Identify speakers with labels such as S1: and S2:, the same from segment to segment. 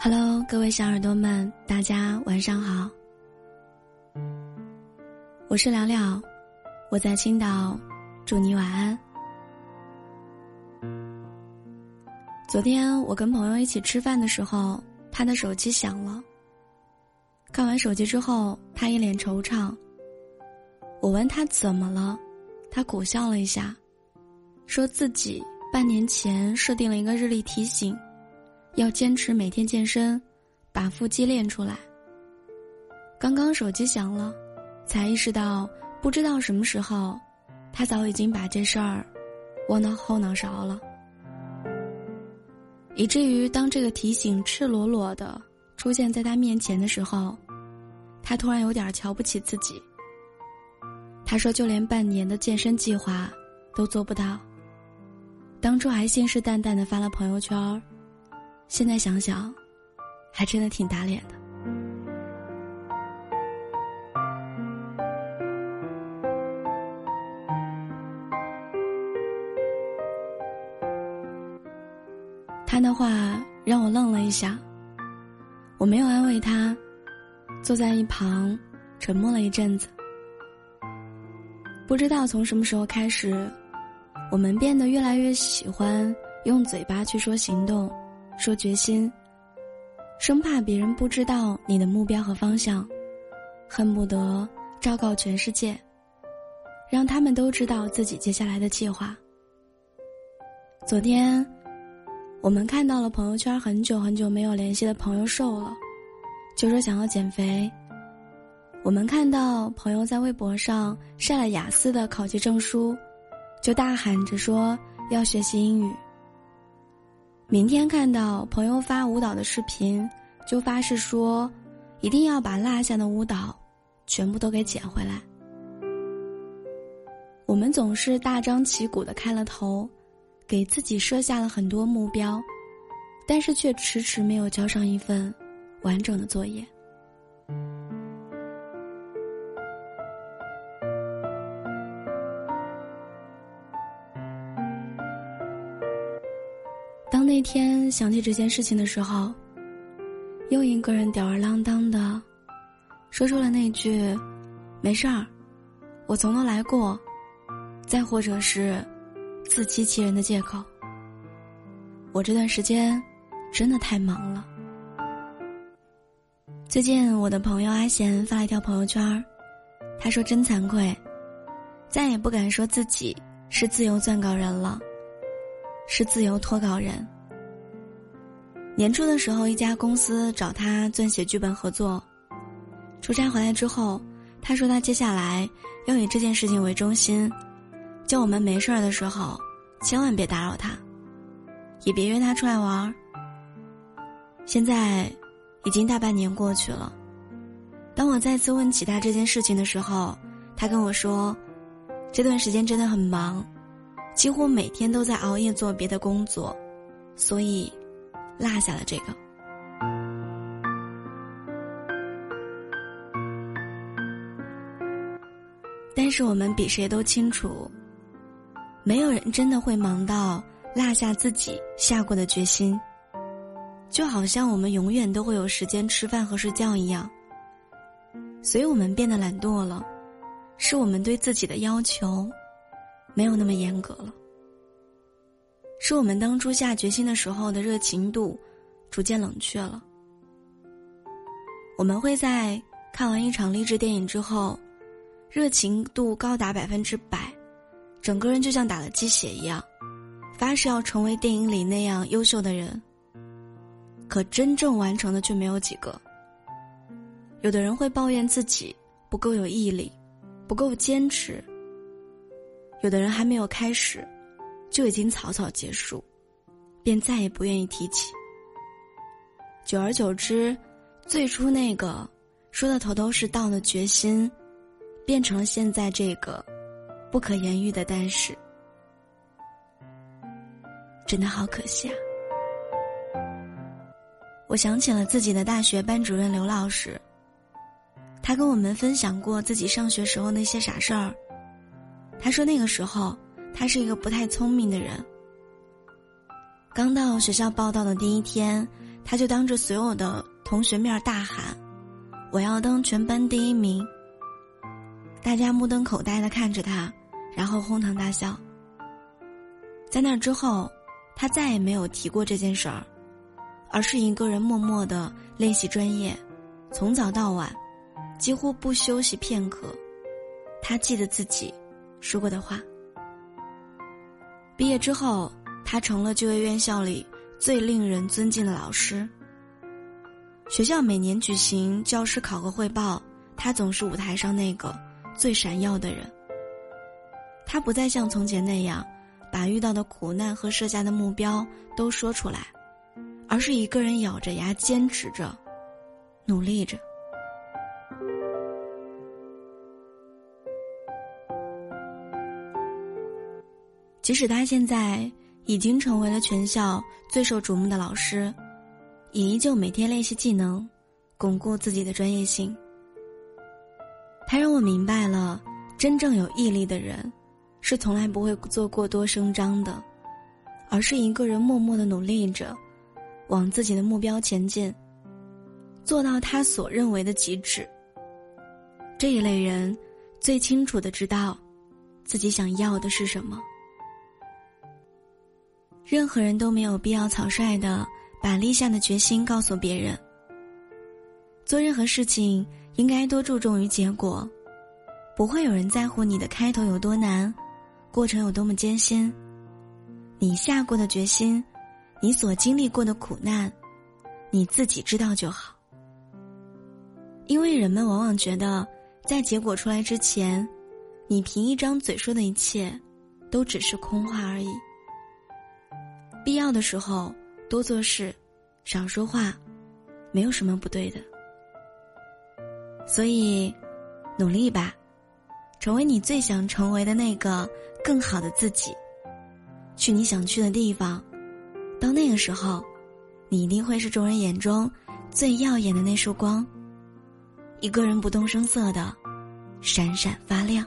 S1: Hello，各位小耳朵们，大家晚上好。我是聊聊，我在青岛，祝你晚安。昨天我跟朋友一起吃饭的时候，他的手机响了。看完手机之后，他一脸惆怅。我问他怎么了，他苦笑了一下，说自己半年前设定了一个日历提醒，要坚持每天健身，把腹肌练出来。刚刚手机响了，才意识到不知道什么时候，他早已经把这事儿忘到后脑勺了。以至于当这个提醒赤裸裸的出现在他面前的时候，他突然有点瞧不起自己。他说：“就连半年的健身计划都做不到。当初还信誓旦旦的发了朋友圈，现在想想，还真的挺打脸的。”他的话让我愣了一下。我没有安慰他，坐在一旁沉默了一阵子。不知道从什么时候开始，我们变得越来越喜欢用嘴巴去说行动，说决心，生怕别人不知道你的目标和方向，恨不得昭告全世界，让他们都知道自己接下来的计划。昨天。我们看到了朋友圈很久很久没有联系的朋友瘦了，就说想要减肥。我们看到朋友在微博上晒了雅思的考级证书，就大喊着说要学习英语。明天看到朋友发舞蹈的视频，就发誓说一定要把落下的舞蹈全部都给捡回来。我们总是大张旗鼓的开了头。给自己设下了很多目标，但是却迟迟没有交上一份完整的作业。天想起这件事情的时候，又一个人吊儿郎当的说出了那句“没事儿，我从头来过”，再或者是。自欺欺人的借口。我这段时间真的太忙了。最近我的朋友阿贤发了一条朋友圈，他说：“真惭愧，再也不敢说自己是自由撰稿人了，是自由脱稿人。”年初的时候，一家公司找他撰写剧本合作。出差回来之后，他说他接下来要以这件事情为中心。叫我们没事儿的时候，千万别打扰他，也别约他出来玩儿。现在，已经大半年过去了。当我再次问起他这件事情的时候，他跟我说，这段时间真的很忙，几乎每天都在熬夜做别的工作，所以，落下了这个。但是我们比谁都清楚。没有人真的会忙到落下自己下过的决心，就好像我们永远都会有时间吃饭和睡觉一样。所以我们变得懒惰了，是我们对自己的要求没有那么严格了，是我们当初下决心的时候的热情度逐渐冷却了。我们会在看完一场励志电影之后，热情度高达百分之百。整个人就像打了鸡血一样，发誓要成为电影里那样优秀的人。可真正完成的却没有几个。有的人会抱怨自己不够有毅力，不够坚持。有的人还没有开始，就已经草草结束，便再也不愿意提起。久而久之，最初那个说的头头是道的决心，变成了现在这个。不可言喻的，但是真的好可惜啊！我想起了自己的大学班主任刘老师，他跟我们分享过自己上学时候那些傻事儿。他说那个时候他是一个不太聪明的人。刚到学校报道的第一天，他就当着所有的同学面大喊：“我要当全班第一名。”大家目瞪口呆的看着他，然后哄堂大笑。在那之后，他再也没有提过这件事儿，而是一个人默默的练习专业，从早到晚，几乎不休息片刻。他记得自己说过的话。毕业之后，他成了就业院校里最令人尊敬的老师。学校每年举行教师考核汇报，他总是舞台上那个最闪耀的人。他不再像从前那样。把遇到的苦难和设下的目标都说出来，而是一个人咬着牙坚持着，努力着。即使他现在已经成为了全校最受瞩目的老师，也依旧每天练习技能，巩固自己的专业性。他让我明白了，真正有毅力的人。是从来不会做过多声张的，而是一个人默默的努力着，往自己的目标前进，做到他所认为的极致。这一类人，最清楚的知道，自己想要的是什么。任何人都没有必要草率的把立下的决心告诉别人。做任何事情，应该多注重于结果，不会有人在乎你的开头有多难。过程有多么艰辛，你下过的决心，你所经历过的苦难，你自己知道就好。因为人们往往觉得，在结果出来之前，你凭一张嘴说的一切，都只是空话而已。必要的时候多做事，少说话，没有什么不对的。所以，努力吧，成为你最想成为的那个。更好的自己，去你想去的地方。到那个时候，你一定会是众人眼中最耀眼的那束光。一个人不动声色的闪闪发亮。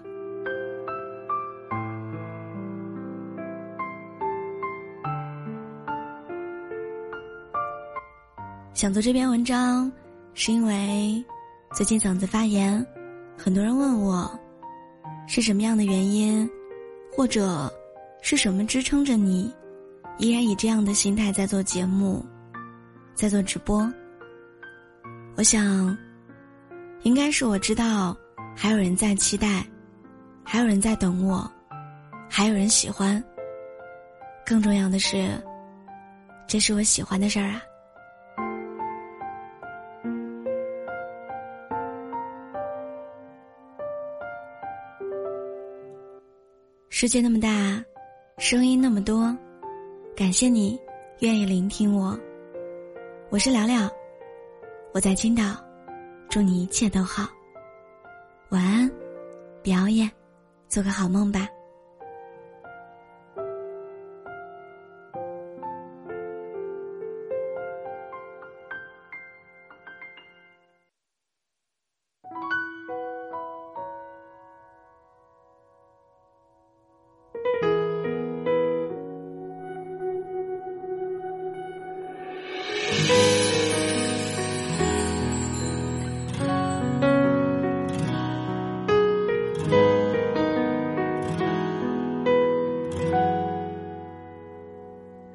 S1: 想做这篇文章，是因为最近嗓子发炎，很多人问我是什么样的原因。或者，是什么支撑着你，依然以这样的心态在做节目，在做直播？我想，应该是我知道，还有人在期待，还有人在等我，还有人喜欢。更重要的是，这是我喜欢的事儿啊。世界那么大，声音那么多，感谢你愿意聆听我。我是聊聊，我在青岛，祝你一切都好。晚安，表演，做个好梦吧。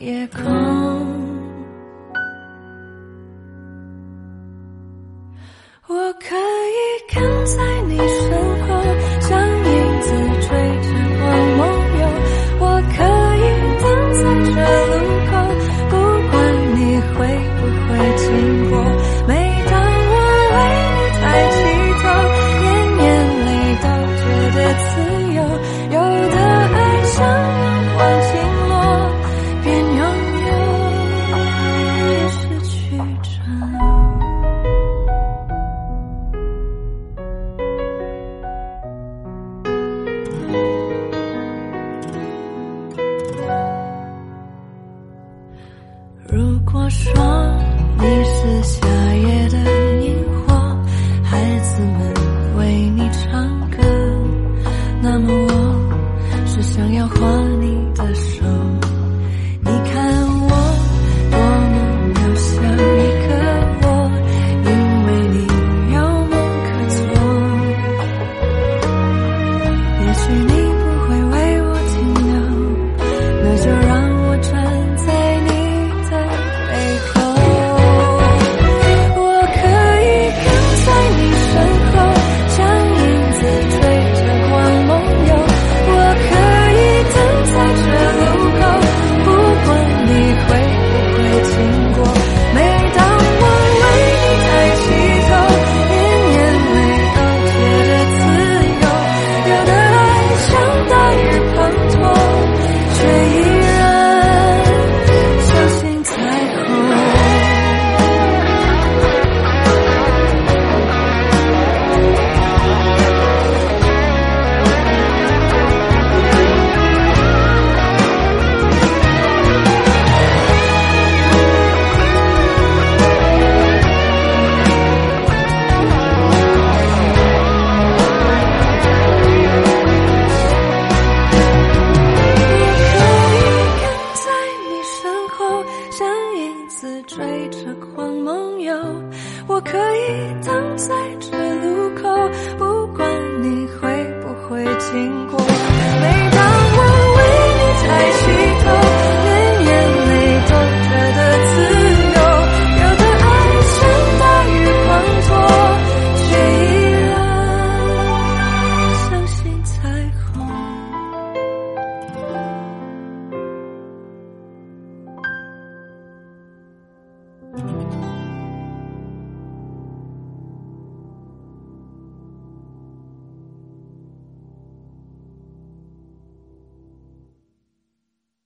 S2: 夜空。